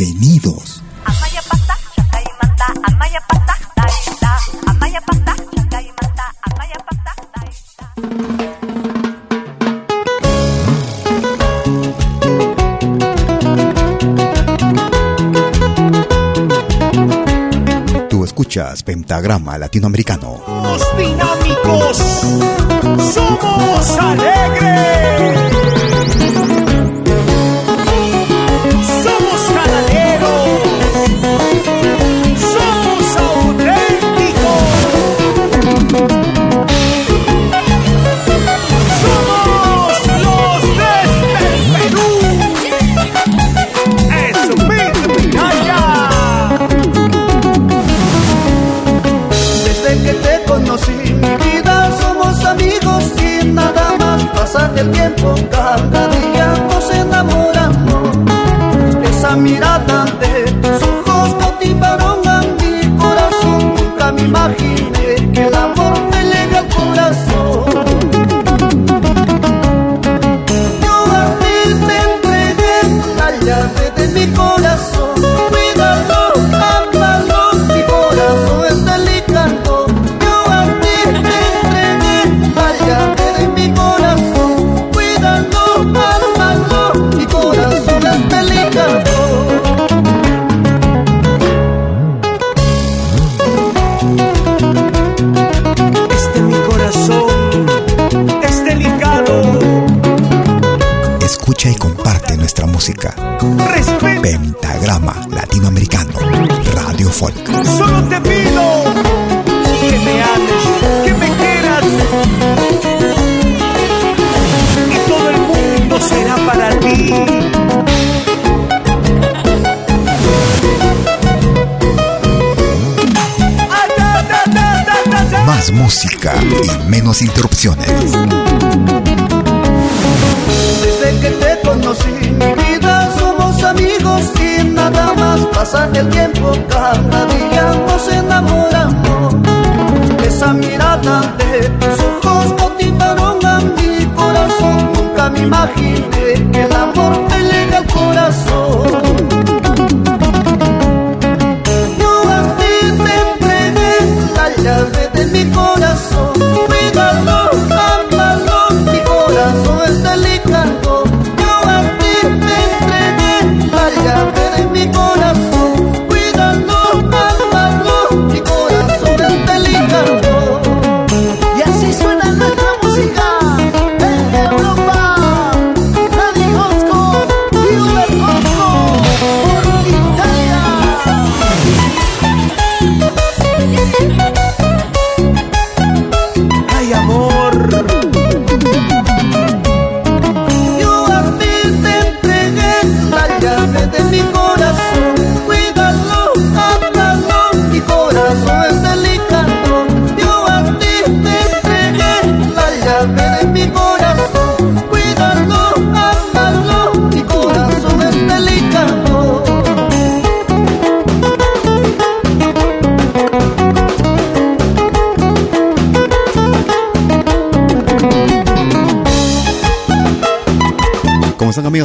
Bienvenidos. Tú escuchas Pentagrama Latinoamericano. Somos dinámicos, somos alegres. Tiempo. Música y menos interrupciones. Desde que te conocí, mi vida, somos amigos y nada más pasar el tiempo. Cada día nos enamoramos. Esa mirada de tus ojos cautivaron a mi corazón. Nunca me imaginé que el amor me llega al corazón.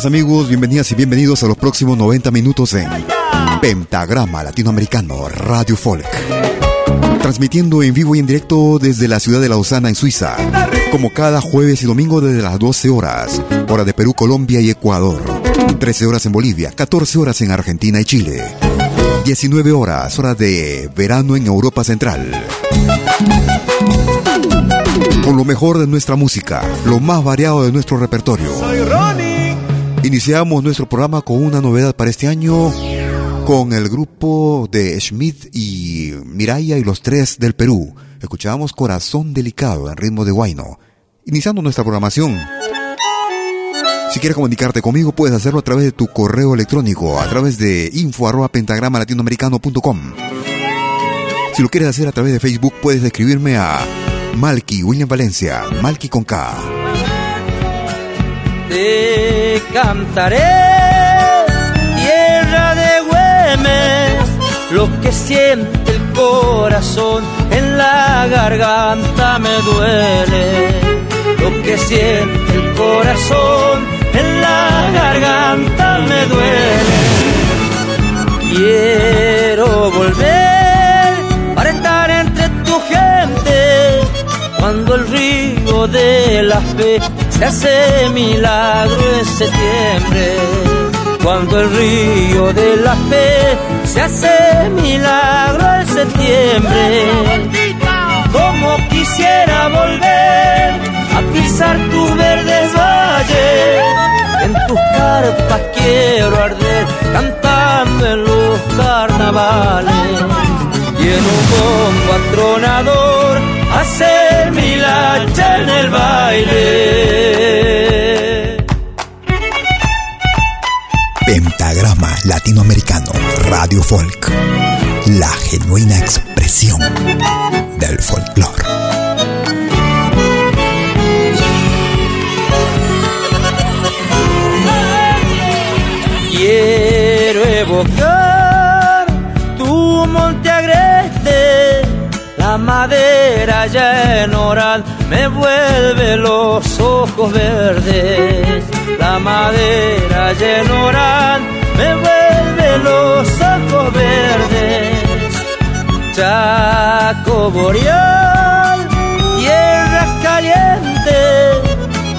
Amigos? Bienvenidas y bienvenidos a los próximos 90 minutos en Pentagrama Latinoamericano Radio Folk. Transmitiendo en vivo y en directo desde la ciudad de Lausana, en Suiza. Como cada jueves y domingo desde las 12 horas, hora de Perú, Colombia y Ecuador. 13 horas en Bolivia, 14 horas en Argentina y Chile. 19 horas, hora de verano en Europa Central. Con lo mejor de nuestra música, lo más variado de nuestro repertorio. Soy Ronnie. Iniciamos nuestro programa con una novedad para este año con el grupo de Schmidt y Miraya y los tres del Perú. Escuchábamos Corazón Delicado en ritmo de guayno. Iniciando nuestra programación. Si quieres comunicarte conmigo, puedes hacerlo a través de tu correo electrónico, a través de info arroba pentagrama latinoamericano.com. Si lo quieres hacer a través de Facebook, puedes escribirme a Malky William Valencia, Malky con K. cantaré, tierra de Güemes, lo que siente el corazón en la garganta me duele. Lo que siente el corazón en la garganta me duele. Quiero volver para estar entre tu gente cuando el río de la fe se hace milagro en septiembre. Cuando el río de la fe se hace milagro en septiembre. Como quisiera volver a pisar tus verdes valles. En tus carpas quiero arder cantando en los carnavales. Y en un bombo atronador mi lacha en el baile. Pentagrama Latinoamericano Radio Folk. La genuina expresión del folclore. Quiero evocar tu monte agreste, la madera en oral me vuelve los ojos verdes. La madera en oral me vuelve los ojos verdes. Chaco boreal, tierra caliente,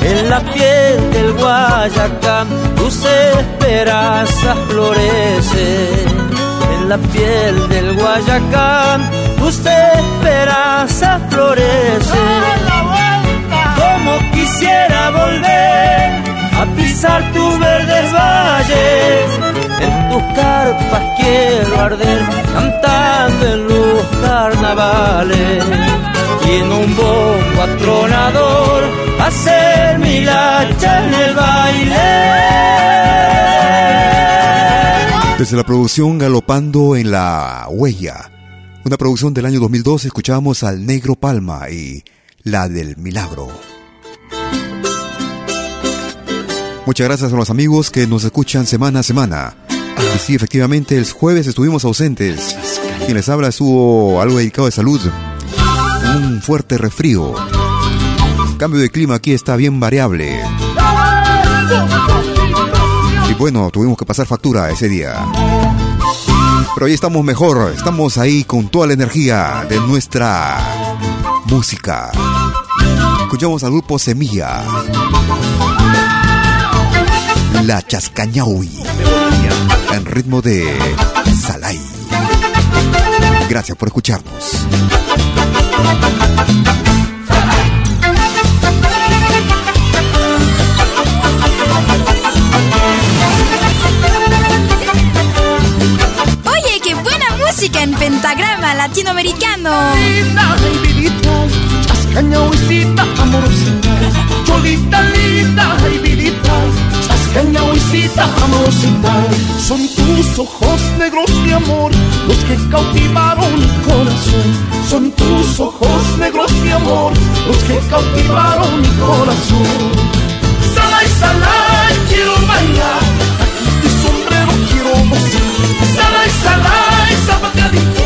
en la piel del Guayacán tus esperanzas florecen. En la piel del Guayacán tus esperanzas florecen. Como quisiera volver a pisar tus verdes valles. En tus carpas quiero arder cantando en los carnavales y en un bombo atronador hacer mi lacha en el baile. Desde la producción Galopando en la Huella, una producción del año 2002, escuchamos al Negro Palma y la del Milagro. Muchas gracias a los amigos que nos escuchan semana a semana. Y sí, efectivamente, el jueves estuvimos ausentes. Quien les habla estuvo algo dedicado de salud. Un fuerte refrío. Cambio de clima aquí está bien variable. Bueno, tuvimos que pasar factura ese día. Pero hoy estamos mejor, estamos ahí con toda la energía de nuestra música. Escuchamos al grupo Semilla. La Chascañaui. En ritmo de Salai. Gracias por escucharnos. Latinoamericano. Linda, ay, vidita, chascañahuicita, amorosita. Cholita linda, ay, vidita, chascañahuicita, amorosita. Son tus ojos negros, mi amor, los que cautivaron mi corazón. Son tus ojos negros, mi amor, los que cautivaron mi corazón. Salai, salai, quiero bailar. Aquí tu sombrero quiero gozar. Salai, salai, zapateadito.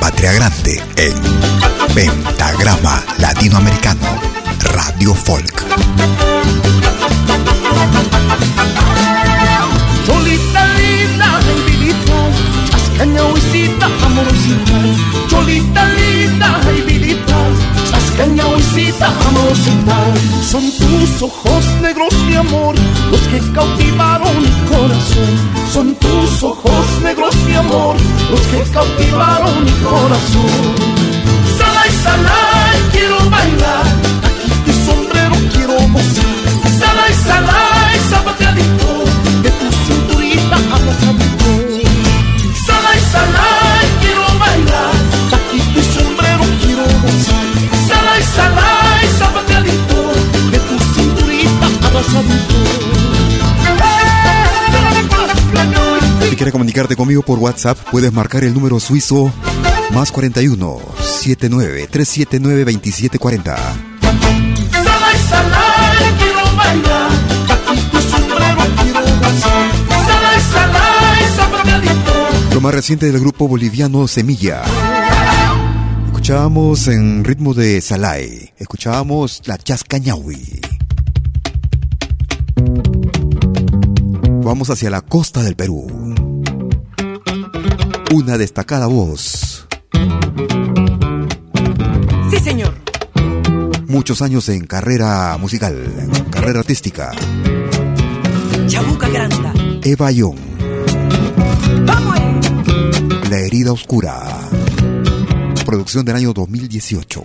patria grande en Pentagrama Latinoamericano, Radio Folk. Cholita linda, vidita, chascaña huisita, amorosita. Cholita linda, vidita, chascaña huisita, amorosita. Son tus ojos negros, mi amor, los que cautivaron mi corazón. Son tus ojos negros, mi amor, los que cautivaron mi corazón. Salay, salay, quiero comunicarte conmigo por WhatsApp, puedes marcar el número suizo más 41 79 379 2740. Salay, salay, quiero bailar, aquí tu sombrero quiero gozar. Salay, salay, zapateadito. Lo más reciente del grupo boliviano Semilla. Escuchábamos en ritmo de Salai. Escuchábamos la Chascañahui. Vamos hacia la costa del Perú. Una destacada voz. Sí, señor. Muchos años en carrera musical, en carrera artística. Chabuca Granda. Eva Young, ¡Vamos! ahí! La herida oscura. Producción del año 2018.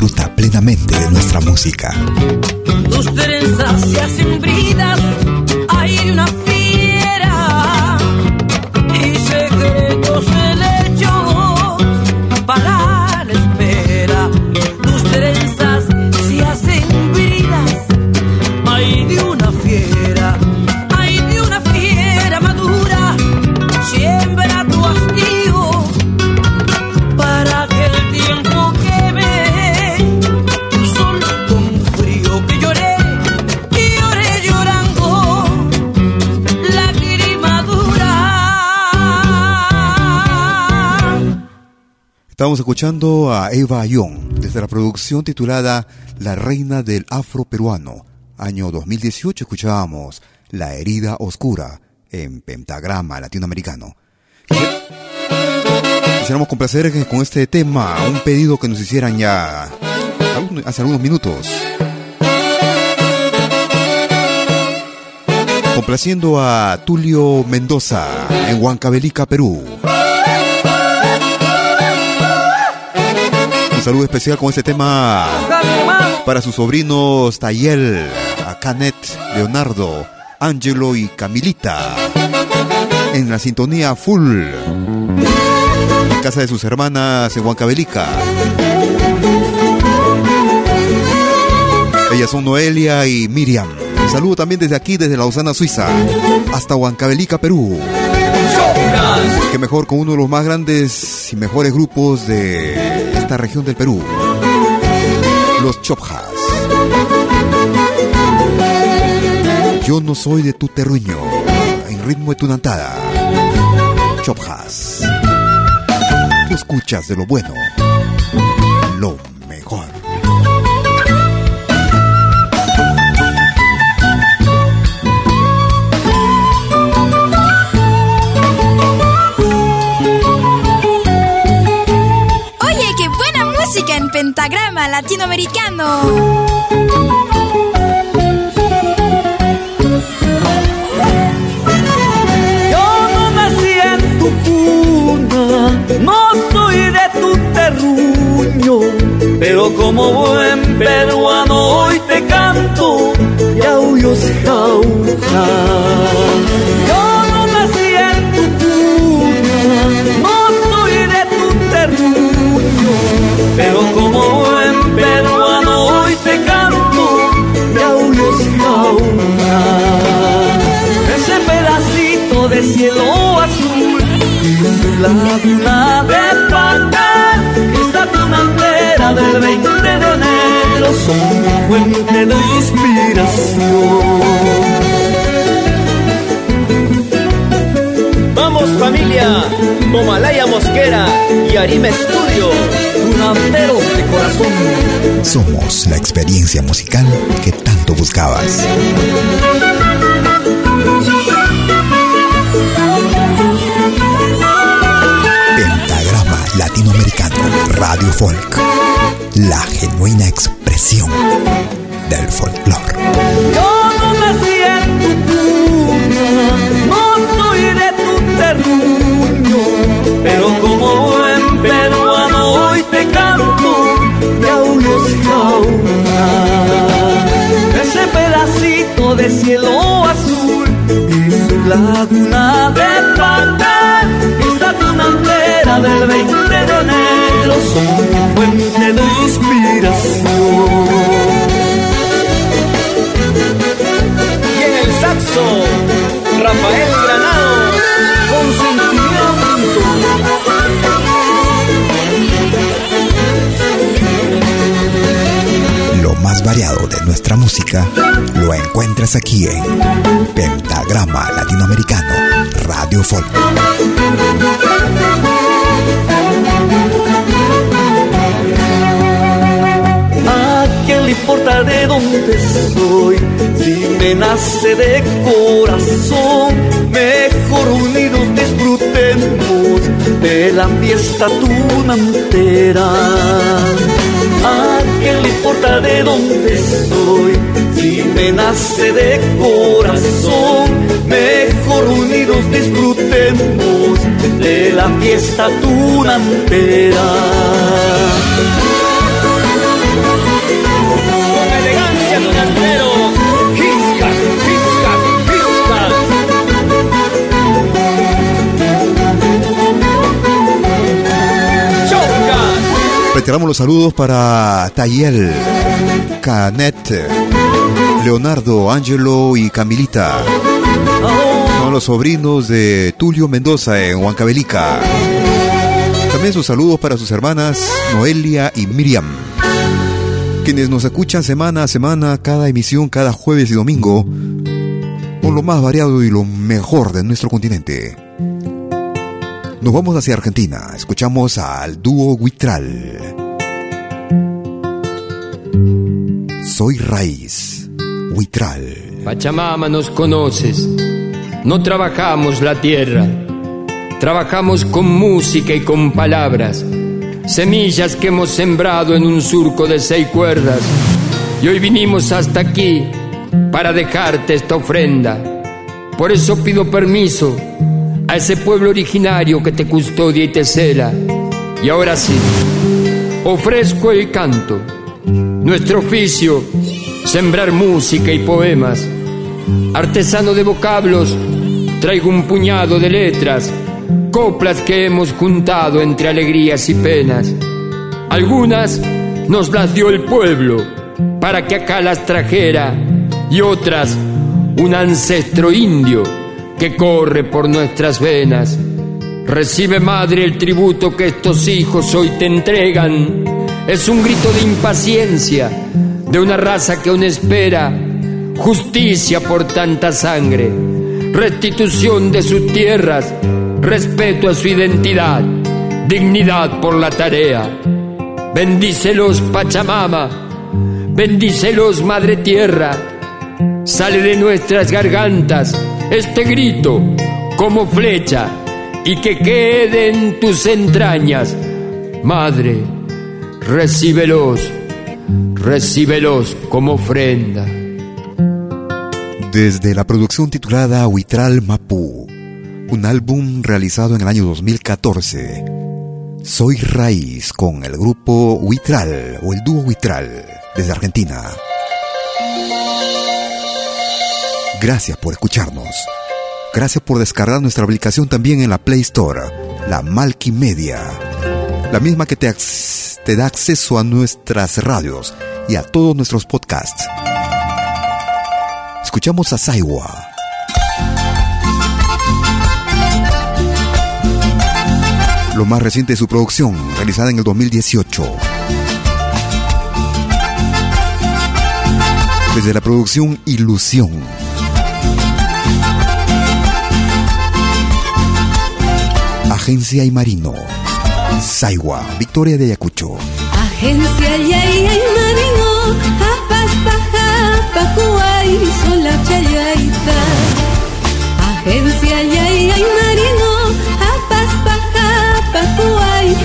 Disfruta plenamente de nuestra música. Tus trenzas se hacen bridas, escuchando a Eva Young desde la producción titulada La Reina del Afro Peruano. Año 2018 escuchábamos La Herida Oscura en Pentagrama Latinoamericano. Quisiéramos complacer con este tema un pedido que nos hicieran ya hace algunos minutos. Complaciendo a Tulio Mendoza en Huancavelica, Perú. Un saludo especial con este tema para sus sobrinos Tayel, Canet, Leonardo, Angelo y Camilita. En la sintonía full. en casa de sus hermanas en Huancavelica. Ellas son Noelia y Miriam. Un saludo también desde aquí, desde Lausana, Suiza, hasta Huancavelica, Perú. Que mejor con uno de los más grandes y mejores grupos de esta región del Perú. Los Chopjas. Yo no soy de tu terruño, en ritmo de tu nantada. Chopjas. Tú escuchas de lo bueno, en pentagrama latinoamericano. Yo no nací en tu cuna, no soy de tu terruño, pero como buen peruano hoy te canto yauyos jauja. Jauja ese pedacito de cielo azul. Y la laguna de Pacán esta tunantera del 20 de enero son fuente de inspiración. Vamos familia, Momalaya Mosquera y Arime Studio. tunanteros de corazón. Somos la experiencia musical que buscabas. Pentagrama Latinoamericano Radio Folk. La genuina expresión del folclore. De cielo azul y su laguna de Pacán, esta tunantera del 20 de enero son fuente de inspiración. Y en el saxo, Rafael Granado. Variado de nuestra música lo encuentras aquí en Pentagrama Latinoamericano Radio Folk. ¿A quién le importa de dónde soy? Si me nace de corazón, mejor unidos disfrutemos de la fiesta tunantera. ¿A quién le importa de dónde soy? Si me nace de corazón, mejor unidos disfrutemos de la fiesta tunantera. Reiteramos los saludos para Tayel, Canet, Leonardo, Angelo y Camilita. Son los sobrinos de Tulio Mendoza en Huancavelica. También sus saludos para sus hermanas Noelia y Miriam. Quienes nos escuchan semana a semana, cada emisión, cada jueves y domingo, con lo más variado y lo mejor de nuestro continente. Nos vamos hacia Argentina. Escuchamos al dúo Huitral. Soy raíz. Huitral. Pachamama nos conoces, no trabajamos la tierra, trabajamos con música y con palabras, semillas que hemos sembrado en un surco de seis cuerdas. Y hoy vinimos hasta aquí para dejarte esta ofrenda. Por eso pido permiso a ese pueblo originario que te custodia y te cela. Y ahora sí, ofrezco el canto, nuestro oficio, sembrar música y poemas. Artesano de vocablos, traigo un puñado de letras coplas que hemos juntado entre alegrías y penas. Algunas nos las dio el pueblo para que acá las trajera y otras un ancestro indio que corre por nuestras venas. Recibe madre el tributo que estos hijos hoy te entregan. Es un grito de impaciencia de una raza que aún espera justicia por tanta sangre, restitución de sus tierras, respeto a su identidad, dignidad por la tarea. Bendícelos Pachamama, bendícelos Madre Tierra. Sale de nuestras gargantas este grito como flecha y que quede en tus entrañas. Madre, recíbelos, recíbelos como ofrenda. Desde la producción titulada Huitral Mapú, un álbum realizado en el año 2014, Soy Raíz con el grupo Huitral o el dúo Huitral desde Argentina. Gracias por escucharnos. Gracias por descargar nuestra aplicación también en la Play Store, la Malky Media. La misma que te, da acceso a nuestras radios y a todos nuestros podcasts. Escuchamos a Saiwa. Lo más reciente de su producción, realizada en el 2018. Desde la producción Ilusión. Agencia y Marino. Saiwa, Victoria de Ayacucho. Agencia y Marino, apas paja, pacuay, son la chayaita. Agencia y Marino, apas paja, pacuay,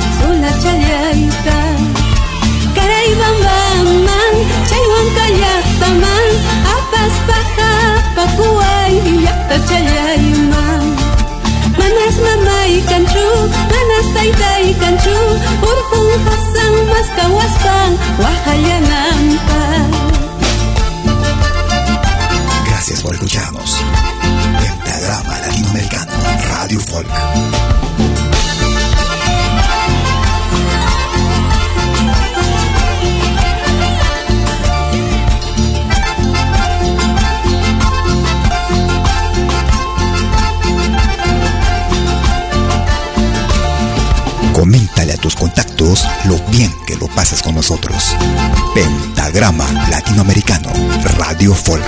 Pentagrama Latinoamericano, Radio Folk.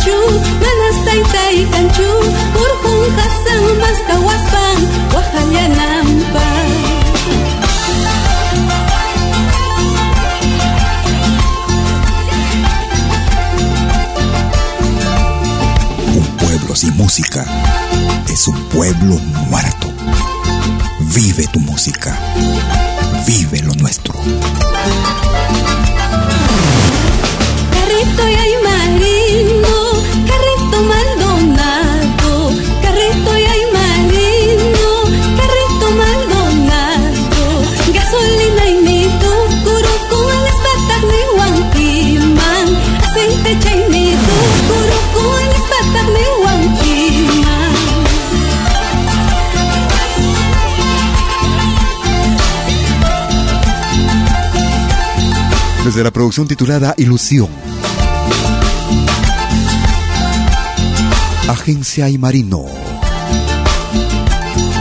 Kanchu, manas taytay kanchu, urkun hasan mas kawaspan, wahayanampa. Un pueblo sin música es un pueblo muerto. Vive tu música. Vive lo nuestro. Carrito y Desde la producción titulada Ilusión. Agencia y Marino.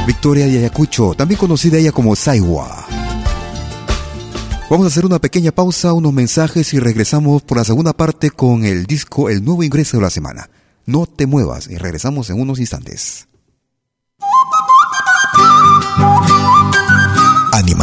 Victoria de Ayacucho, también conocida ella como Saiwa. Vamos a hacer una pequeña pausa, unos mensajes y regresamos por la segunda parte con el disco El nuevo ingreso de la semana. No te muevas y regresamos en unos instantes.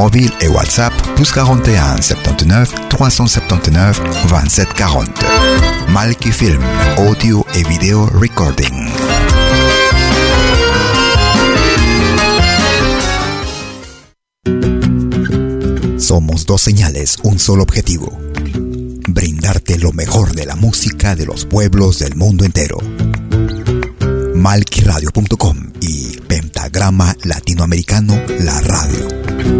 mobile et WhatsApp plus 41 79 379 27 40. Malki Film, audio et vidéo recording. Somos dos señales, un solo objetivo. Brindarte lo mejor de la música de los pueblos del mundo entero. Malquiradio.com y Pentagrama Latinoamericano La Radio.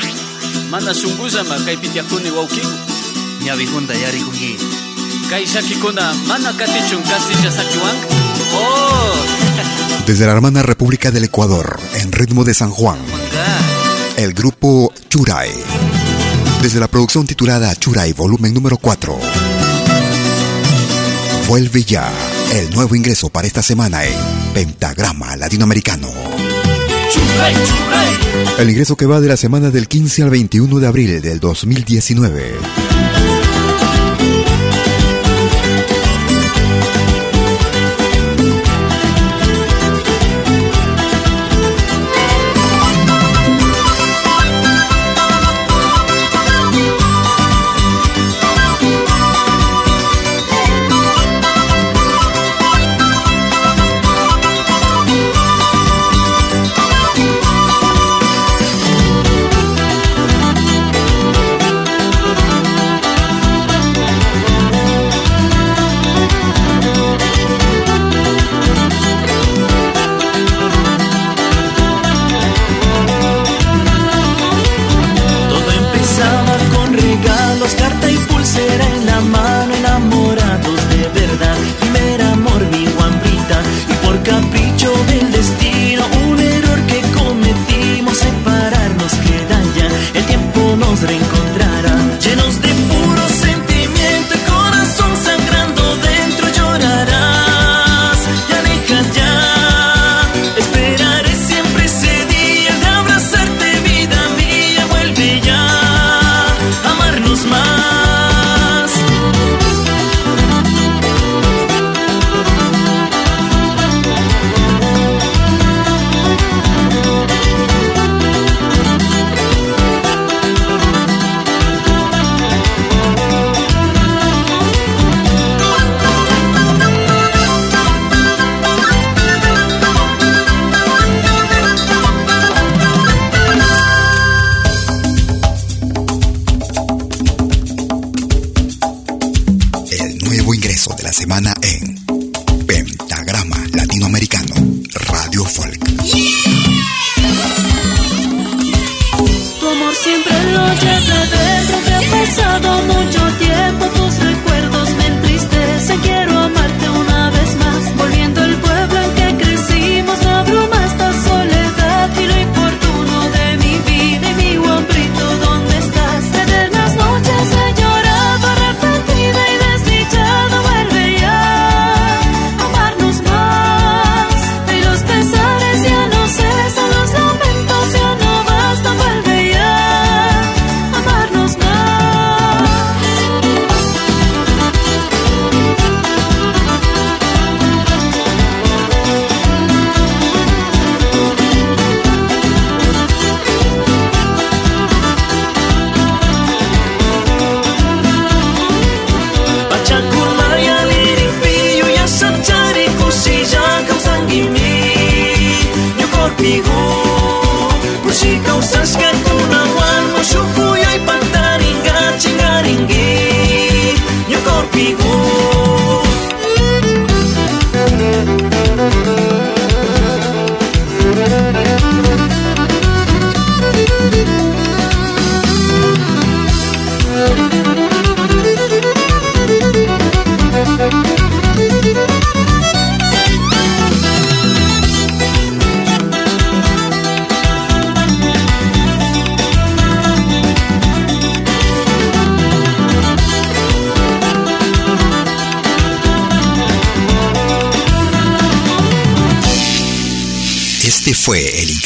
Mana sunguzama kay pitiakuni waukiku ñawikunda yarikunki kay shakikuna mana katichun kasilla sakiwan oh Desde la hermana República del Ecuador, en ritmo de San Juan, el grupo Churay. Desde la producción titulada Churay, volumen número 4. Vuelve ya el nuevo ingreso para esta semana en Pentagrama Latinoamericano. El ingreso que va de la semana del 15 al 21 de abril del 2019.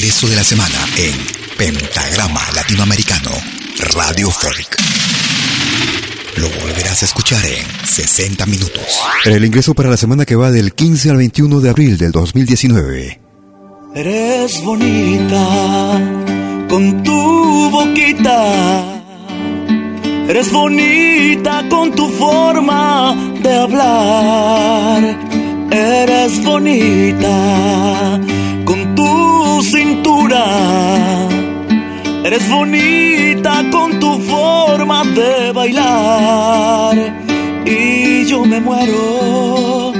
Ingreso de la semana en Pentagrama Latinoamericano, Radio Folk. Lo volverás a escuchar en 60 minutos. El ingreso para la semana que va del 15 al 21 de abril del 2019. Eres bonita con tu boquita. Eres bonita con tu forma de hablar. Eres bonita Eres bonita con tu forma de bailar. Y yo me muero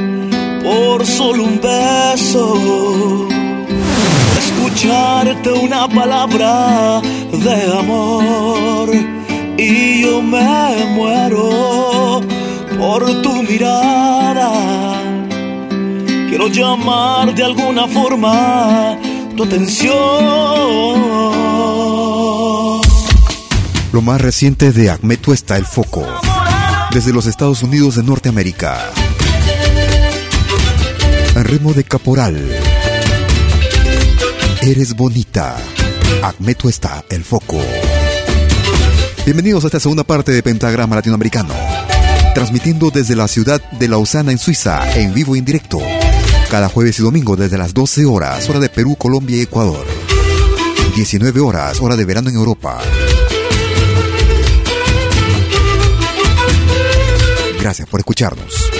por solo un beso escucharte una palabra de amor y yo me muero por tu mirada. Quiero llamar de alguna forma tu atención. Lo más reciente de Ahmed Tuesta, El Foco, desde los Estados Unidos de Norteamérica. En ritmo de caporal. Eres bonita. Ahmed Tuesta, El Foco. Bienvenidos a esta segunda parte de Pentagrama Latinoamericano. Transmitiendo desde la ciudad de Lausana, en Suiza, en vivo y en directo. Cada jueves y domingo desde las 12 horas, hora de Perú, Colombia y Ecuador. 19 horas, hora de verano en Europa. Gracias por escucharnos.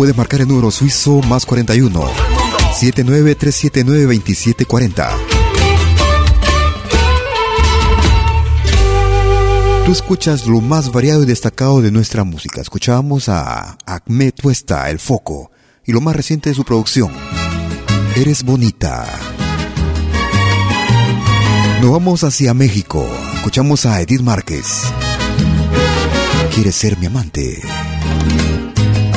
Puedes marcar el número suizo más 41 79379 2740. Tú escuchas lo más variado y destacado de nuestra música. Escuchábamos a Ahmed Tuesta, El Foco, y lo más reciente de su producción, Eres Bonita. Nos vamos hacia México. Escuchamos a Edith Márquez. ¿Quieres ser mi amante?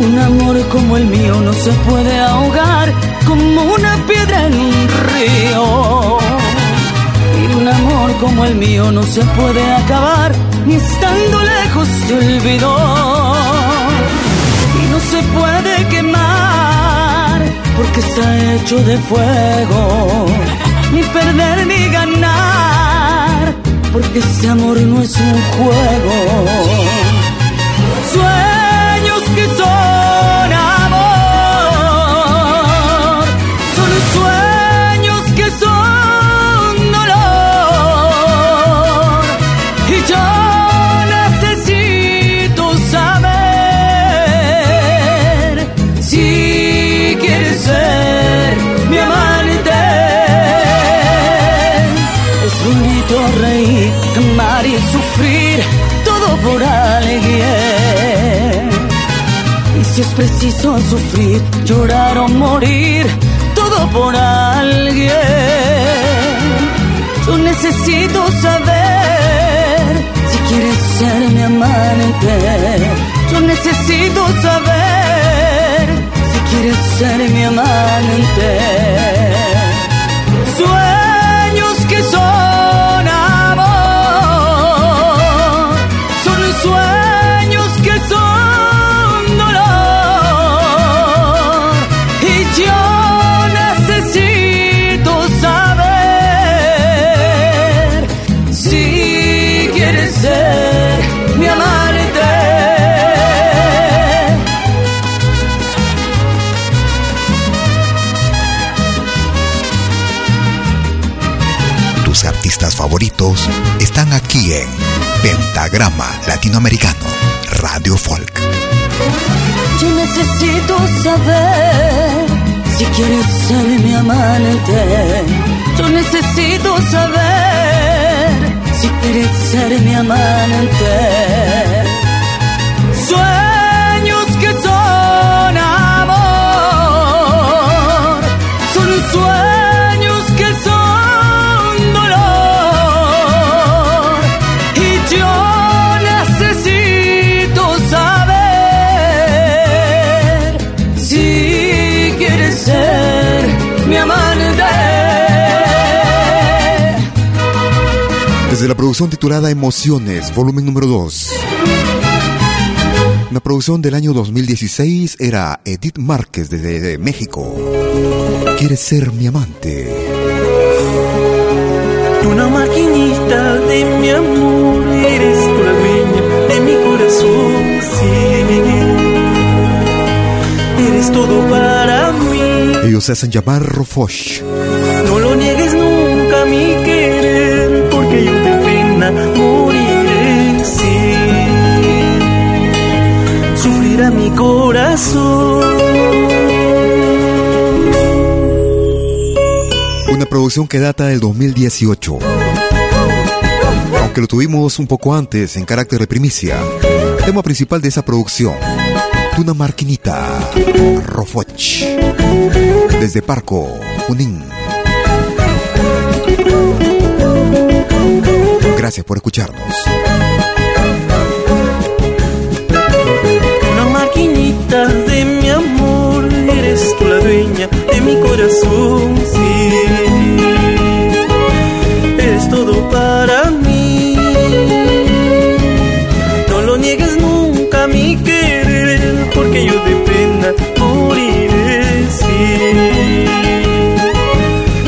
Un amor como el mío no se puede ahogar como una piedra en un río. Y un amor como el mío no se puede acabar ni estando lejos te olvidó. Y no se puede quemar porque está hecho de fuego. Ni perder ni ganar porque ese amor no es un juego. Sufrir, todo por alguien. Y si es preciso sufrir, llorar o morir, todo por alguien. Yo necesito saber si quieres ser mi amante. Yo necesito saber si quieres ser mi amante. Favoritos están aquí en Pentagrama Latinoamericano, Radio Folk. Yo necesito saber si quieres ser mi amante. Yo necesito saber si quieres ser mi amante. La producción titulada Emociones, volumen número 2. Una producción del año 2016 era Edith Márquez desde México. ¿Quieres ser mi amante? Una maquinita de mi amor, eres tú la dueña de mi corazón, sí. Eres todo para mí, Ellos se hacen llamar Rofosh. no lo niegues nunca mi corazón. Una producción que data del 2018. Aunque lo tuvimos un poco antes en carácter de primicia. Tema principal de esa producción. Tuna Marquinita. Rofoch. Desde Parco, Junín. Gracias por escucharnos. De mi amor, eres tú la dueña de mi corazón, sí. Eres todo para mí. No lo niegues nunca mi querer, porque yo de pena moriré, sí.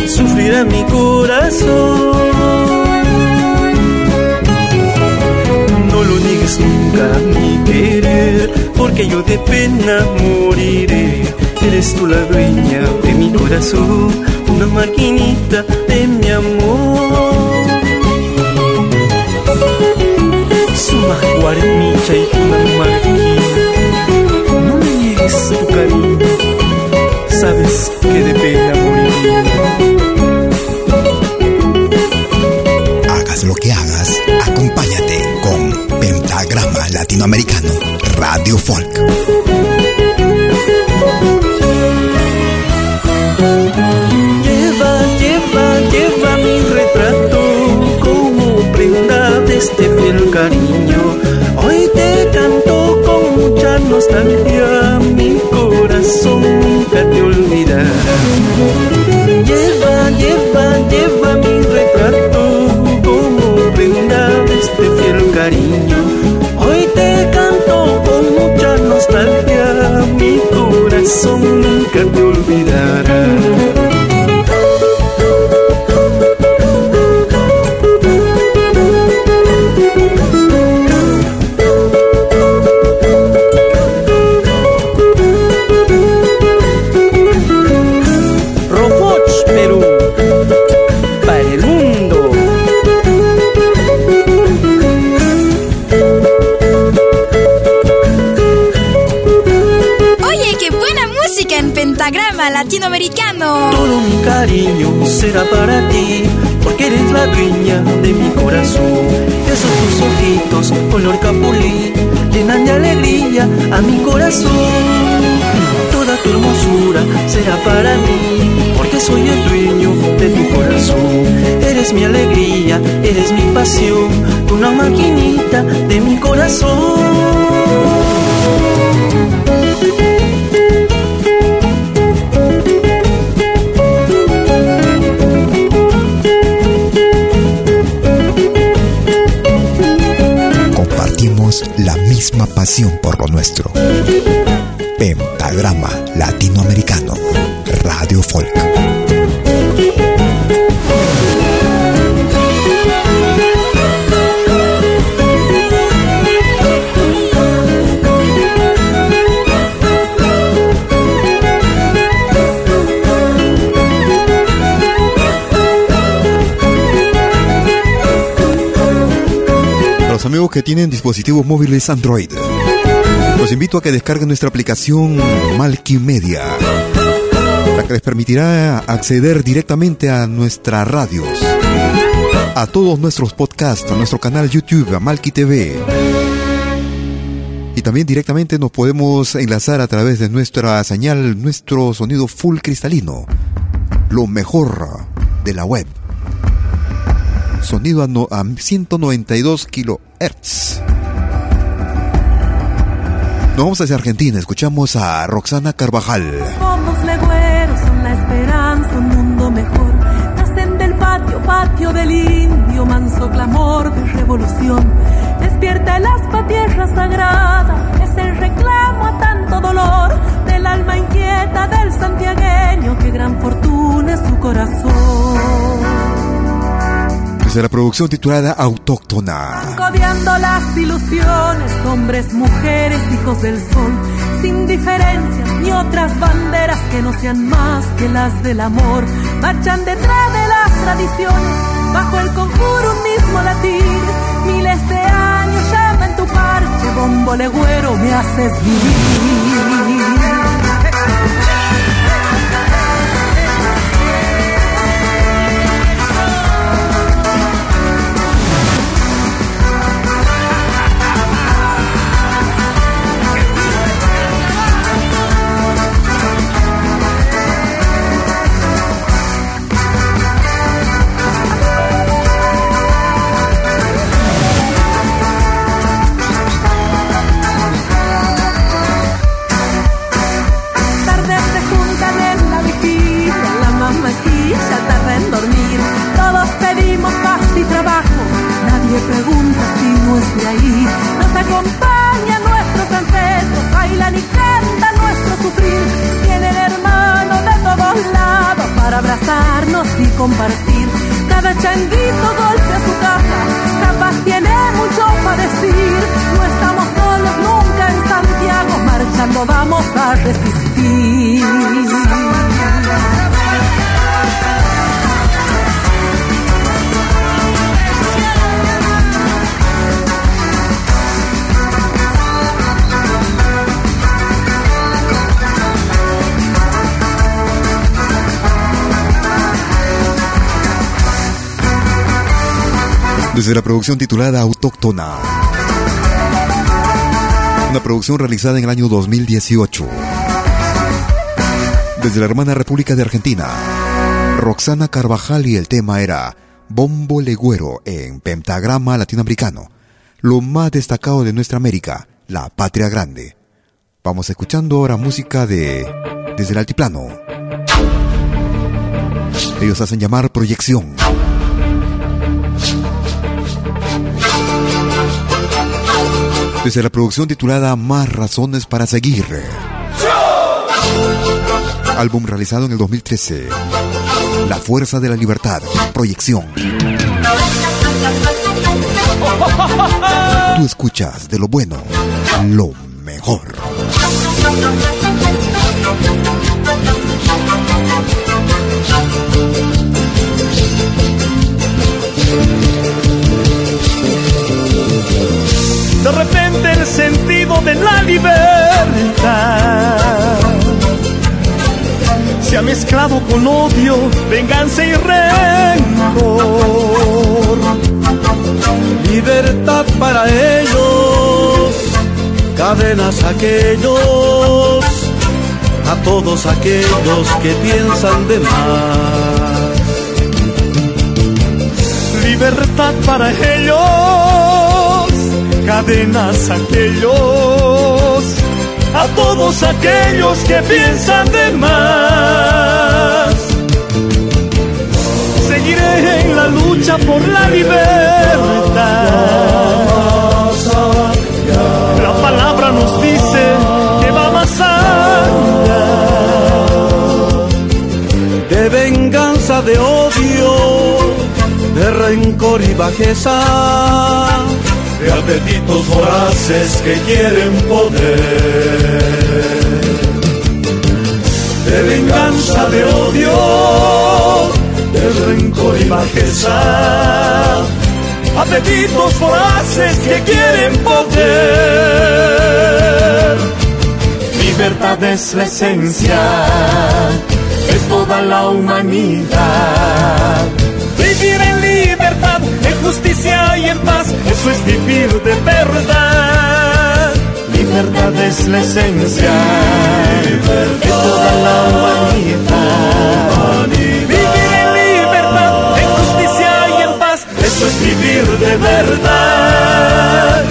Sufrirá mi corazón. Porque yo de pena moriré. Eres tú la dueña de mi corazón, una maquinita de mi amor. Suma guarnicha y una marquina, no me niegues tu cariño, sabes que de pena moriré. Hagas lo que hagas, acompáñate con Pentagrama Latinoamericano, Radio Folk. Lleva, lleva, lleva mi retrato como prenda de este fiel cariño. Hoy te canto con mucha nostalgia, mi corazón nunca te olvidará. Lleva, lleva, lleva mi retrato como prenda de este fiel cariño. corazón nunca te olvidará. Lo nuestro. Pentagrama Latinoamericano, Radio Folk. amigos que tienen dispositivos móviles Android. Los invito a que descarguen nuestra aplicación Media, la que les permitirá acceder directamente a nuestras radios, a todos nuestros podcasts, a nuestro canal YouTube, a Malki TV. Y también directamente nos podemos enlazar a través de nuestra señal, nuestro sonido full cristalino, lo mejor de la web sonido a, a 192 kHz. Nos vamos hacia Argentina, escuchamos a Roxana Carvajal. Somos legüeros, son la esperanza, un mundo mejor. Nacen del patio, patio del indio, manso clamor de revolución. Despierta el aspa, tierra sagrada, es el reclamo a tanto dolor del alma inquieta del santiagueño, que gran fortuna es su corazón de la producción titulada Autóctona. Codiando las ilusiones, hombres, mujeres, hijos del sol, sin diferencias ni otras banderas que no sean más que las del amor. Marchan detrás de las tradiciones, bajo el conjuro mismo latir. Miles de años llama en tu parche, bombo legüero, me haces vivir. Desde la producción titulada Autóctona. Una producción realizada en el año 2018. Desde la hermana República de Argentina, Roxana Carvajal y el tema era Bombo Legüero en pentagrama latinoamericano, lo más destacado de nuestra América, la patria grande. Vamos escuchando ahora música de Desde el Altiplano. Ellos hacen llamar proyección. Desde la producción titulada Más razones para seguir. Álbum realizado en el 2013. La fuerza de la libertad. Proyección. Tú escuchas de lo bueno, lo mejor. De repente el sentido de la libertad se ha mezclado con odio, venganza y rencor. Libertad para ellos, cadenas aquellos, a todos aquellos que piensan de más. Libertad para ellos, cadenas aquellos, a todos aquellos que piensan de más. Seguiré en la lucha por la libertad. La palabra nos dice que va más allá. de venganza, de odio, de rencor y bajeza, de apetitos voraces que quieren poder, de venganza, de odio, de rencor y bajeza, apetitos voraces que quieren poder. Libertad es la esencia de toda la humanidad. Vivir en justicia y en paz, eso es vivir de verdad. Libertad es la esencia de toda la humanidad. Vivir en libertad, en justicia y en paz, eso es vivir de verdad.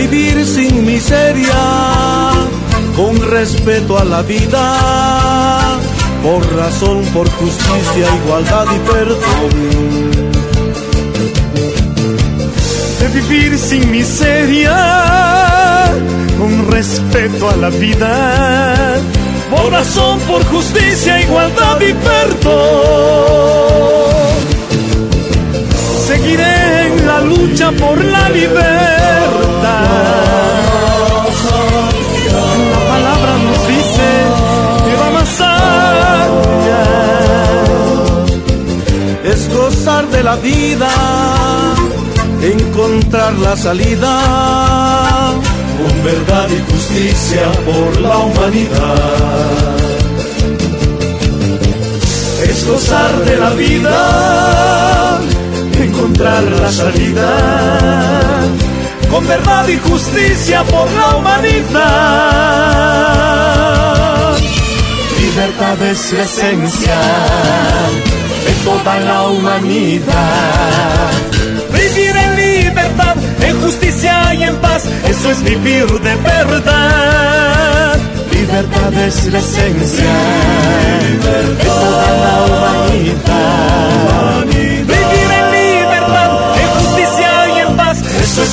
Vivir sin miseria, con respeto a la vida, por razón, por justicia, igualdad y perdón. de vivir sin miseria, con respeto a la vida, por razón, por justicia, igualdad y perdón. Seguiré en la lucha por la libertad. La palabra nos dice que va más allá. Es gozar de la vida, encontrar la salida, con verdad y justicia por la humanidad. Es gozar de la vida, encontrar la salida, con verdad y justicia por la humanidad. Libertad es la esencia de toda la humanidad. Vivir en libertad, en justicia y en paz, eso es vivir de verdad. Libertad es la esencia de toda la humanidad.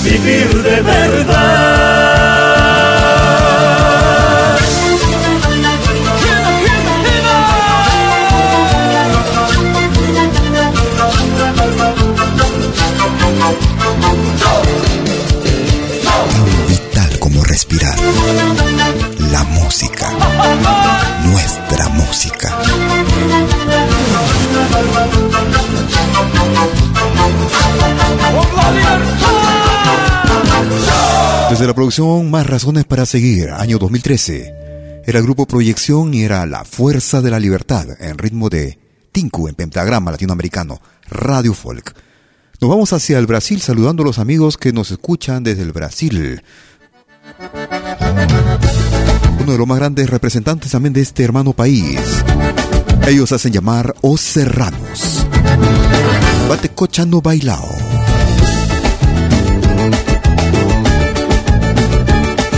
Vivir de verdad. Desde la producción Más Razones para Seguir, año 2013, era el grupo Proyección y era La Fuerza de la Libertad, en ritmo de Tinku en pentagrama latinoamericano, Radio Folk. Nos vamos hacia el Brasil saludando a los amigos que nos escuchan desde el Brasil. Uno de los más grandes representantes también de este hermano país. Ellos hacen llamar Os Serranos. Bate cochando bailao.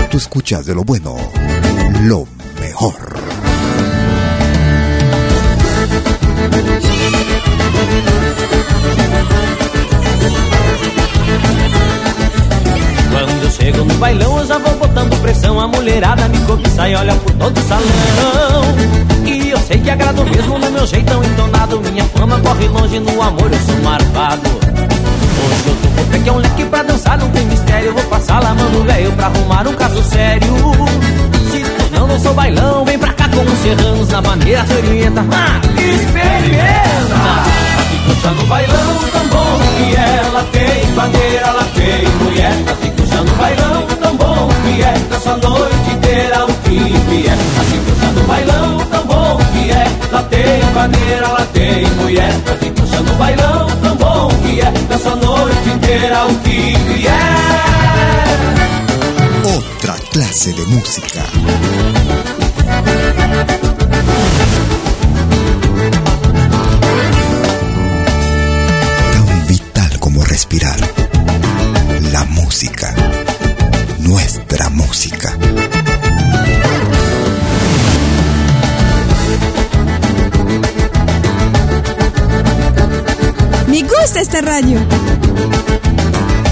Tu escuchas de lo bueno, lo mejor. Quando chego no bailão eu já vou botando pressão. A mulherada me cobiça e olha por todo o salão. E eu sei que agrado mesmo no meu jeitão. Entonado Minha fama corre longe no amor, eu sou marvado Hoje eu é um leque pra dançar, não tem mistério. Vou passar lá, mano, velho, pra arrumar um caso sério. Se tu não, não sou bailão, vem pra cá com os serranos Na maneira orienta, ah, experimenta Fica no bailão tão bom que ela tem bandeira, ela tem mulher. Tá fica no bailão tão bom que é. Essa noite inteira o que vier. Tá fica no bailão tão bom que é. Ela tem bandeira, ela tem mulher. Tá fica no bailão tão bom que é essa noite inteira o que vier. Otra clase de música. respirar. La música. Radio.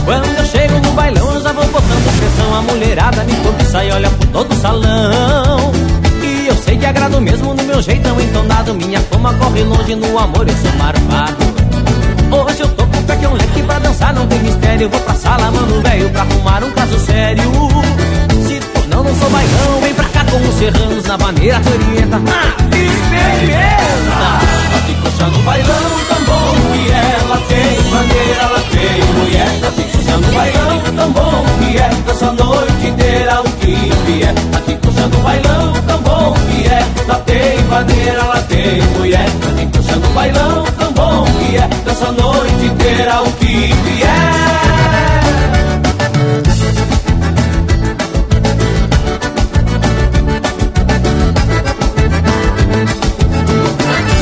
Quando eu chego no bailão, eu já vou botando pressão. A mulherada me cobiça e olha por todo o salão. E eu sei que agrado mesmo no meu jeitão entonado. Minha fama corre longe no amor, eu sou marvado. Hoje eu tô com o pé que é um leque pra dançar, não tem mistério. Vou pra sala, mano, velho, pra arrumar um caso sério. Se tu não, não sou bailão, vem pra com os serranos na maneira que orienta. Ah, experimenta! Tá ficando bailão tão bom que ela tem bandeira, ela tem mulher. Tá ficando bailão tão bom que é essa noite inteira o que vier. Tá ficando bailão tão bom que é. Ela tem bandeira, ela tem mulher. Tá ficando bailão tão bom que é dessa noite inteira o que vier.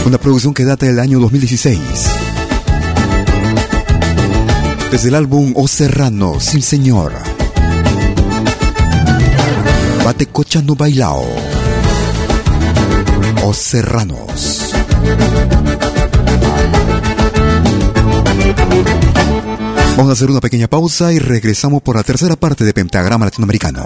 Una producción que data del año 2016. Desde el álbum O Serrano, Sin Señor. Bate Cocha no Bailao. O Serranos. Vamos a hacer una pequeña pausa y regresamos por la tercera parte de Pentagrama Latinoamericano.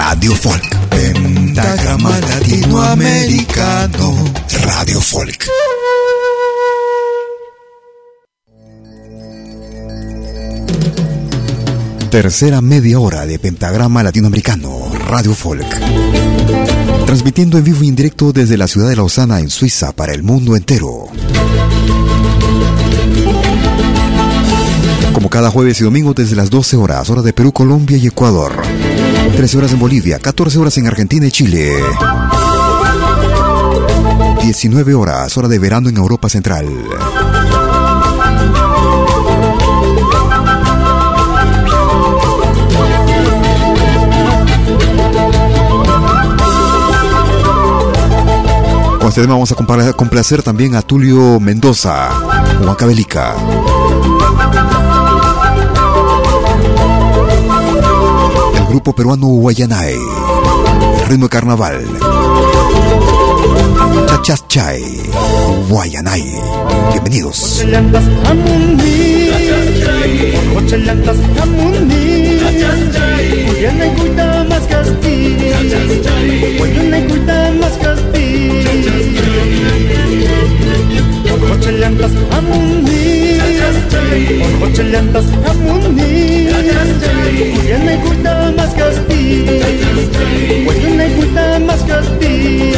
Radio Folk. Pentagrama Latinoamericano Radio Folk. Tercera media hora de Pentagrama Latinoamericano Radio Folk. Transmitiendo en vivo e indirecto desde la ciudad de Lausana en Suiza para el mundo entero. Como cada jueves y domingo desde las 12 horas, hora de Perú, Colombia y Ecuador. 13 horas en Bolivia, 14 horas en Argentina y Chile. 19 horas, hora de verano en Europa Central. Con este tema vamos a complacer también a Tulio Mendoza, Huancabelica. Grupo peruano Guayanay, ritmo de carnaval. Chachas Chay, Guayanay. Bienvenidos. Amundi, amundi, amundi, más casti, Juliana y cuita más casti.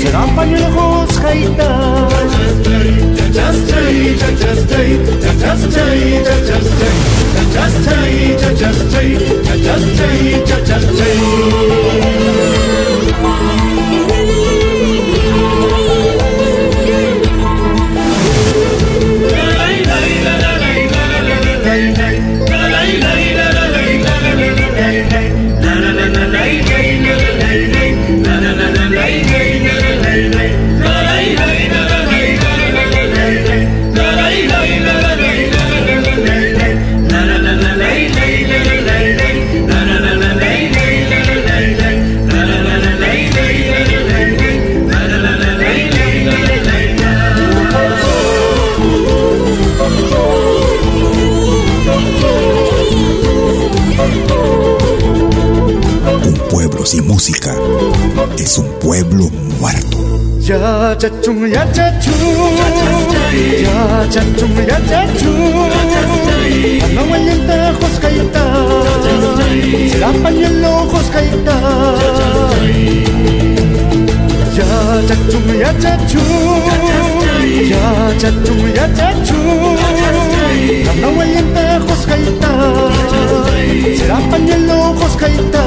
serán pañuelos jaitas. Just Ya chachum ya chachum Ya chachum ya chachum Anahuayenta ojos caita Será pañuelo ojos caita Ya chachum ya chachum Ya chachum ya chachum Anahuayenta ojos caita Será pañuelo ojos caita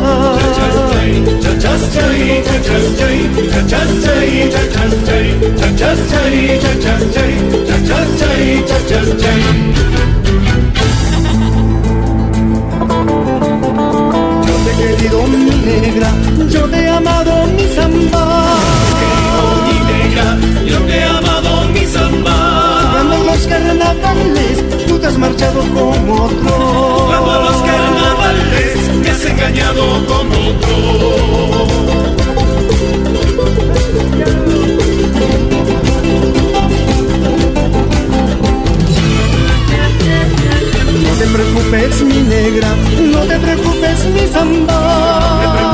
Yo te he querido mi negra, yo te he amado mi samba. Mi negra, yo te he amado mi samba. En los carnavales, te has marchado con otro. Jugando en los carnavales, me has engañado con otro. No te preocupes mi negra, no te preocupes mi samba.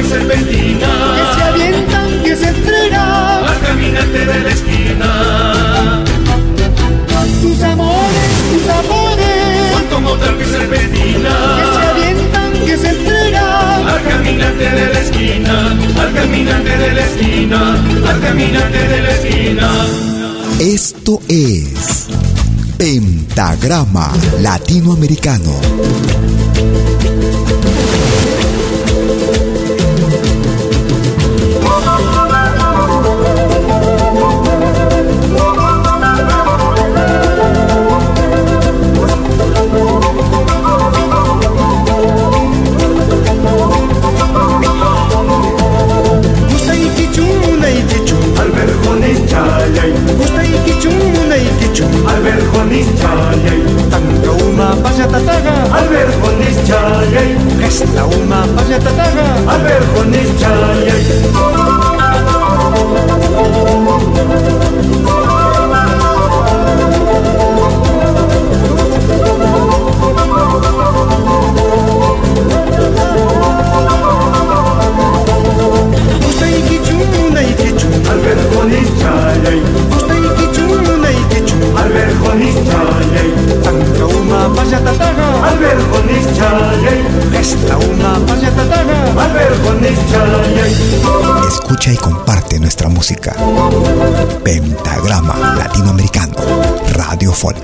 Y serpentina. Que se avientan, que se entregan al caminante de la esquina. Tus amores, tus amores. Son como talco y serpentina. Que se avientan, que se entregan al caminante de la esquina, al caminante de la esquina, al caminante de la esquina. Esto es Pentagrama Latinoamericano. Alberjones chayay Tanka uma paya tataga Alberjones chayay Esta uma paya tataga Alberjones chayay uma paya tataga Alberjones chayay Esta uma paya tataga Alberjones chayay Escucha y comparte nuestra música. Pentagrama Latinoamericano. Radio Folk.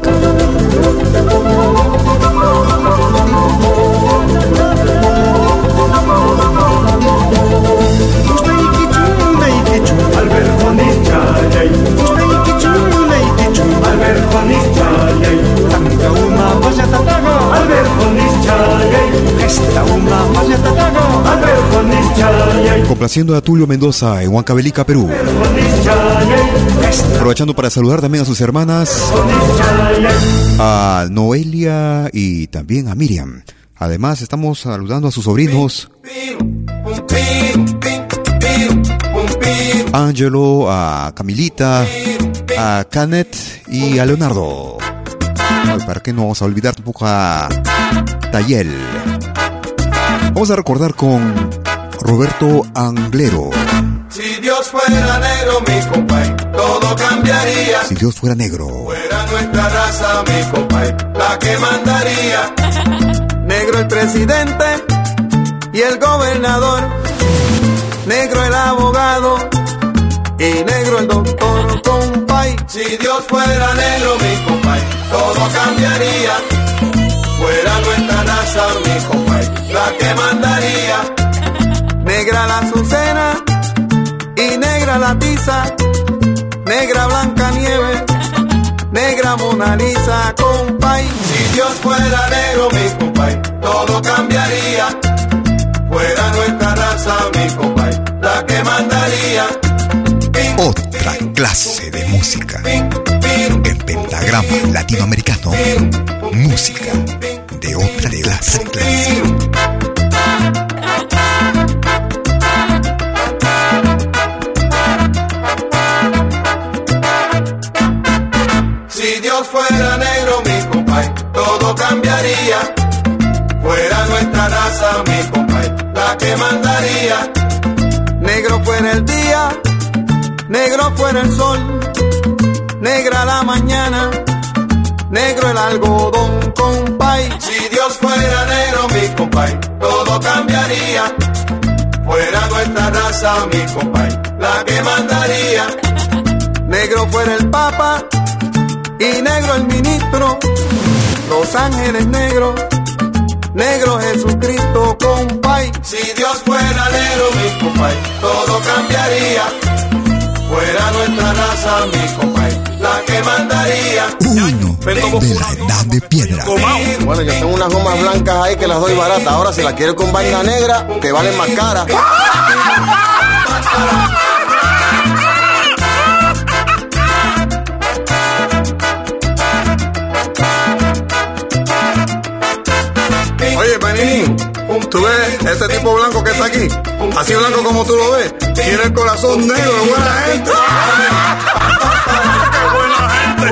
Complaciendo a Tulio Mendoza en Huancavelica, Perú. Aprovechando para saludar también a sus hermanas, a Noelia y también a Miriam. Además, estamos saludando a sus sobrinos Angelo, a Camilita, a Canet y a Leonardo. para que no vamos a olvidar tampoco a Tayel. Vamos a recordar con Roberto Anglero. Si Dios fuera negro, mi compay, todo cambiaría. Si Dios fuera negro. Fuera nuestra raza, mi compay, la que mandaría. Negro el presidente y el gobernador. Negro el abogado y negro el doctor, compay. Si Dios fuera negro, mi compay, todo cambiaría. Fuera nuestra raza, mi compay, la que mandaría. Negra la azucena y negra la tiza, negra blanca nieve, negra Mona Lisa, compay. Si Dios fuera negro, mi compay, todo cambiaría. Fuera nuestra raza, mi compay, la que mandaría. Otra clase de música. En pentagrama latinoamericano, música de otra clase. clase. Cambiaría. Fuera nuestra raza, mi compay, la que mandaría. Negro fuera el día, negro fuera el sol, negra la mañana, negro el algodón, compay. Si Dios fuera negro, mi compay, todo cambiaría. Fuera nuestra raza, mi compay, la que mandaría. Negro fuera el papa y negro el ministro, los ángeles negros, negro Jesucristo, compay. Si Dios fuera negro, mi compay, todo cambiaría. Fuera nuestra raza, mi compay, la que mandaría. Uno de la edad de piedra. Bueno, yo tengo unas gomas blancas ahí que las doy baratas. Ahora, si la quieres con vaina negra, que valen más cara. Oye, Penín, tú ves ese tipo blanco que está aquí, así blanco como tú lo ves, tiene el corazón negro de buena gente. ¡Qué buena gente!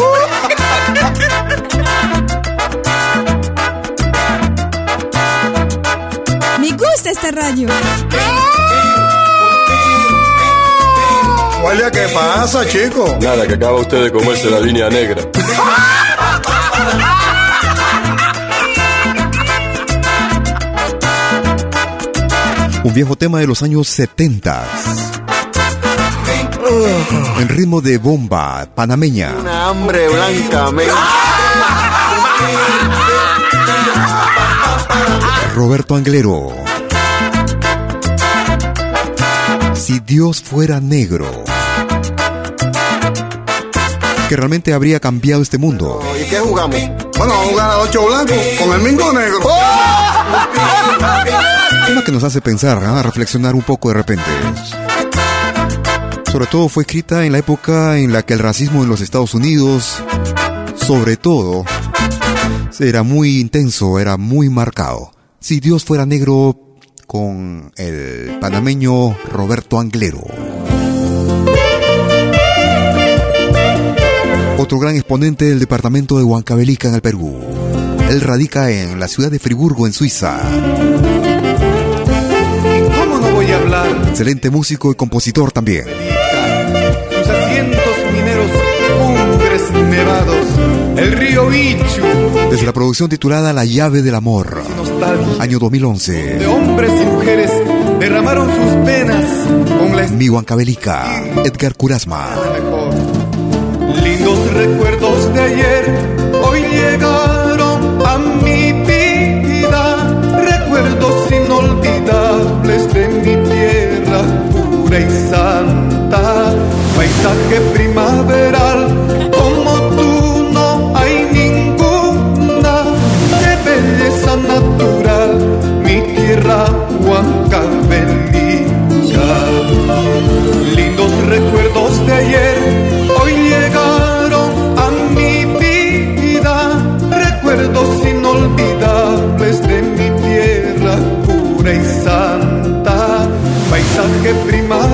Me gusta esta radio. Guardia, ¿qué pasa, chico? Nada, que acaba usted de comerse la línea negra. Un viejo tema de los años 70. En ritmo de bomba panameña. Una hambre blanca, me... Roberto Anglero. Si Dios fuera negro. Que realmente habría cambiado este mundo. ¿Y qué jugamos? Bueno, vamos a jugar a ocho blancos con el mingo negro. Tema que nos hace pensar, ¿ah? reflexionar un poco de repente. Sobre todo fue escrita en la época en la que el racismo en los Estados Unidos, sobre todo, era muy intenso, era muy marcado. Si Dios fuera negro con el panameño Roberto Anglero. Otro gran exponente del departamento de Huancavelica en el Perú. Él radica en la ciudad de Friburgo, en Suiza. Excelente músico y compositor también. Sus asientos mineros, cumbres nevados, el río Ichu, Desde la producción titulada La llave del amor, año 2011. de hombres y mujeres derramaron sus penas con la Mi Huancavelica, Edgar Curasma. Lindos recuerdos de ayer hoy llegaron a mi prima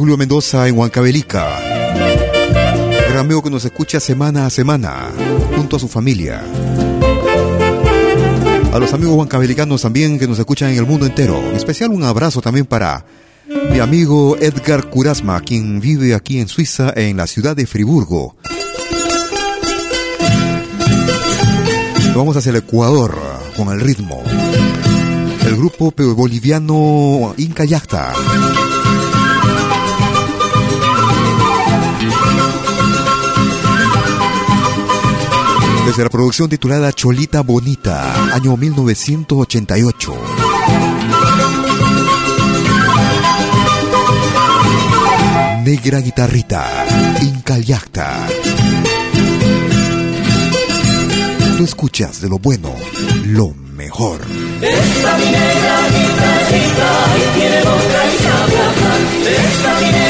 Tulio Mendoza en Huancavelica. Gran amigo que nos escucha semana a semana, junto a su familia. A los amigos huancavelicanos también que nos escuchan en el mundo entero. En especial un abrazo también para mi amigo Edgar Curasma, quien vive aquí en Suiza, en la ciudad de Friburgo. Vamos hacia el Ecuador con el ritmo. El grupo boliviano Inca Yacta. desde la producción titulada Cholita Bonita, año 1988. Negra guitarrita, Incalyacta. Tú escuchas de lo bueno, lo mejor. Esta mi negra guitarrita y tiene boca y sabe hablar. Esta mi negra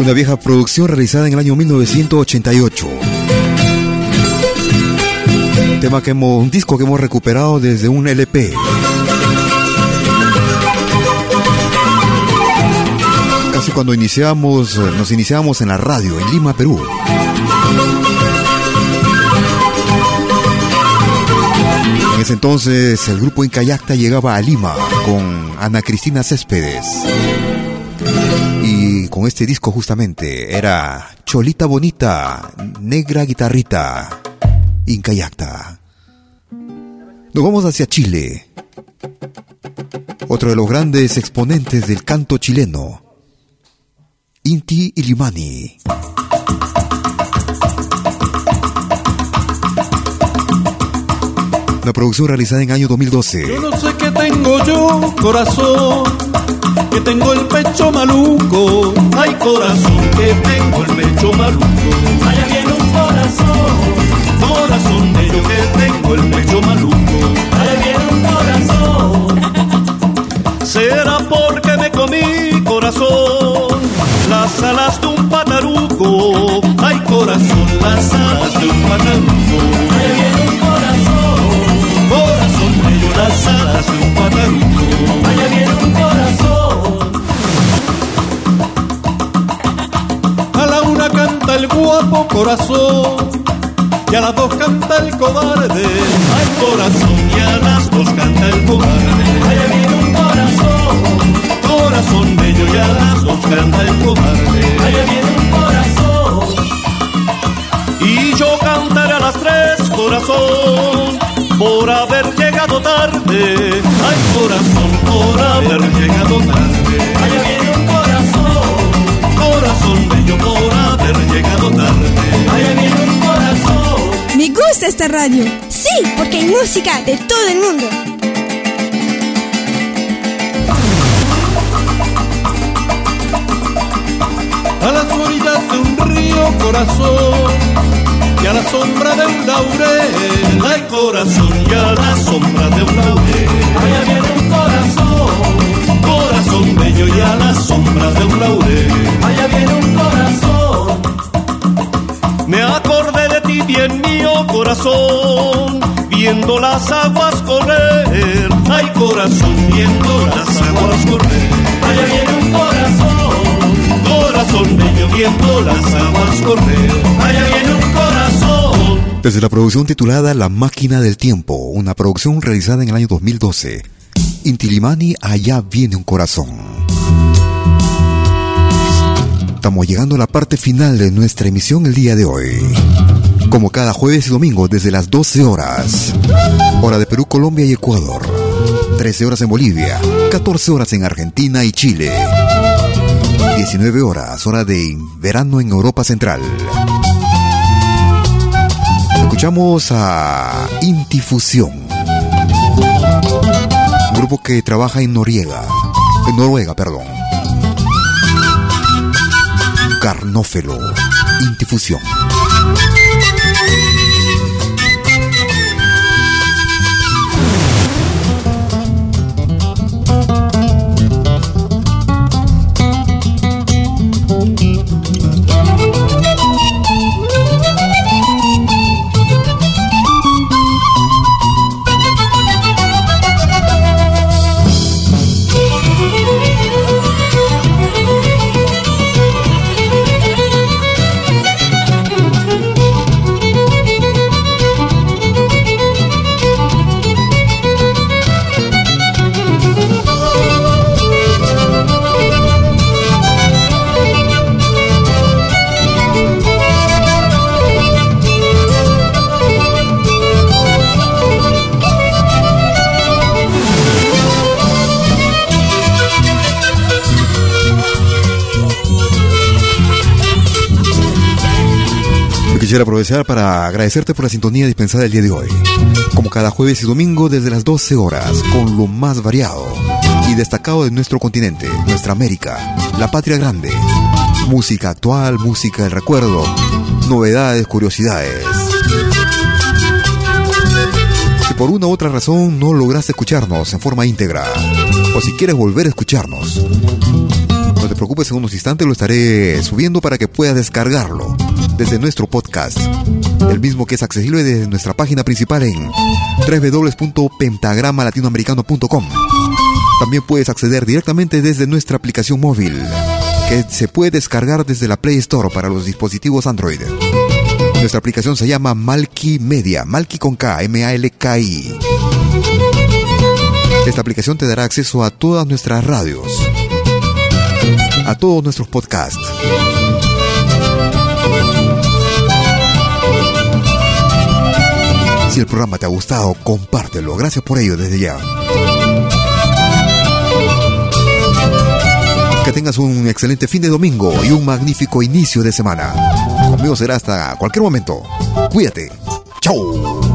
Una vieja producción realizada en el año 1988. Tema que hemos, un disco que hemos recuperado desde un LP. Casi cuando iniciamos, eh, nos iniciamos en la radio en Lima, Perú. En ese entonces el grupo Incayacta llegaba a Lima con Ana Cristina Céspedes. Con este disco justamente era Cholita Bonita, Negra Guitarrita, Incayacta. Nos vamos hacia Chile. Otro de los grandes exponentes del canto chileno, Inti Ilimani. Una producción realizada en año 2012. Yo no sé qué tengo yo, corazón, que tengo el pecho maluco. Ay, corazón, que tengo el pecho maluco. Allá viene un corazón, Corazón de yo que tengo el pecho maluco. allá viene un corazón. Será porque me comí, corazón, las alas de un pataruco. Ay, corazón, las alas de un pataruco. Allá viene un corazón, Corazón bello, las alas de un pataruco. El guapo corazón y a las dos canta el cobarde. Ay, corazón, y a las dos canta el cobarde. Allá viene un corazón, Corazón bello, y a las dos canta el cobarde. allá viene un corazón. Y yo cantaré a las tres, corazón, por haber llegado tarde. Ay, corazón, por haber llegado tarde. Allá viene un corazón, Corazón bello, corazón. Me gusta esta radio. Sí, porque hay música de todo el mundo. a las orillas de un río corazón y a la sombra de un laurel ay corazón y a la sombra de un laurel Allá viene un corazón, corazón bello y a la sombra de un laurel allá viene un corazón. Me acordé de ti bien mío corazón viendo las aguas correr ay corazón viendo las aguas correr Allá viene un corazón, corazón viendo las aguas correr allá viene un corazón. Desde la producción titulada La Máquina del Tiempo, una producción realizada en el año 2012. Intilimani, allá viene un corazón. Estamos llegando a la parte final de nuestra emisión el día de hoy. Como cada jueves y domingo desde las 12 horas. Hora de Perú, Colombia y Ecuador. 13 horas en Bolivia. 14 horas en Argentina y Chile. 19 horas, hora de verano en Europa Central. Escuchamos a Intifusión, grupo que trabaja en Noriega, en Noruega, perdón. Carnófelo, Intifusión. Quisiera aprovechar para agradecerte por la sintonía dispensada el día de hoy. Como cada jueves y domingo desde las 12 horas, con lo más variado y destacado de nuestro continente, nuestra América, la patria grande. Música actual, música del recuerdo, novedades, curiosidades. Si por una u otra razón no lograste escucharnos en forma íntegra, o si quieres volver a escucharnos, no te preocupes, en unos instantes lo estaré subiendo para que puedas descargarlo desde nuestro podcast, el mismo que es accesible desde nuestra página principal en www.pentagramalatinoamericano.com. También puedes acceder directamente desde nuestra aplicación móvil, que se puede descargar desde la Play Store para los dispositivos Android. Nuestra aplicación se llama Malki Media, Malki con K, M-A-L-K-I. Esta aplicación te dará acceso a todas nuestras radios, a todos nuestros podcasts. Si el programa te ha gustado, compártelo. Gracias por ello desde ya. Que tengas un excelente fin de domingo y un magnífico inicio de semana. Conmigo será hasta cualquier momento. Cuídate. Chau.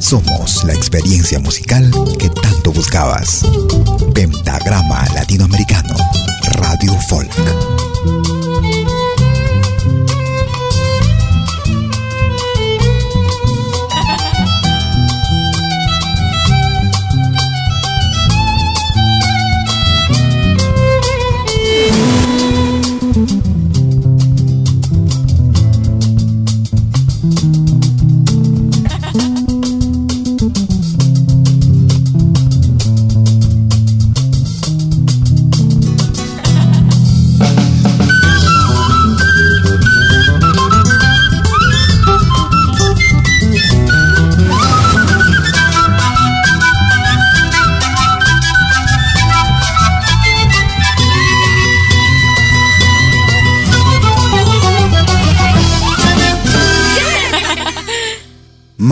Somos la experiencia musical que tanto buscabas. Pentagrama Latinoamericano, Radio Folk.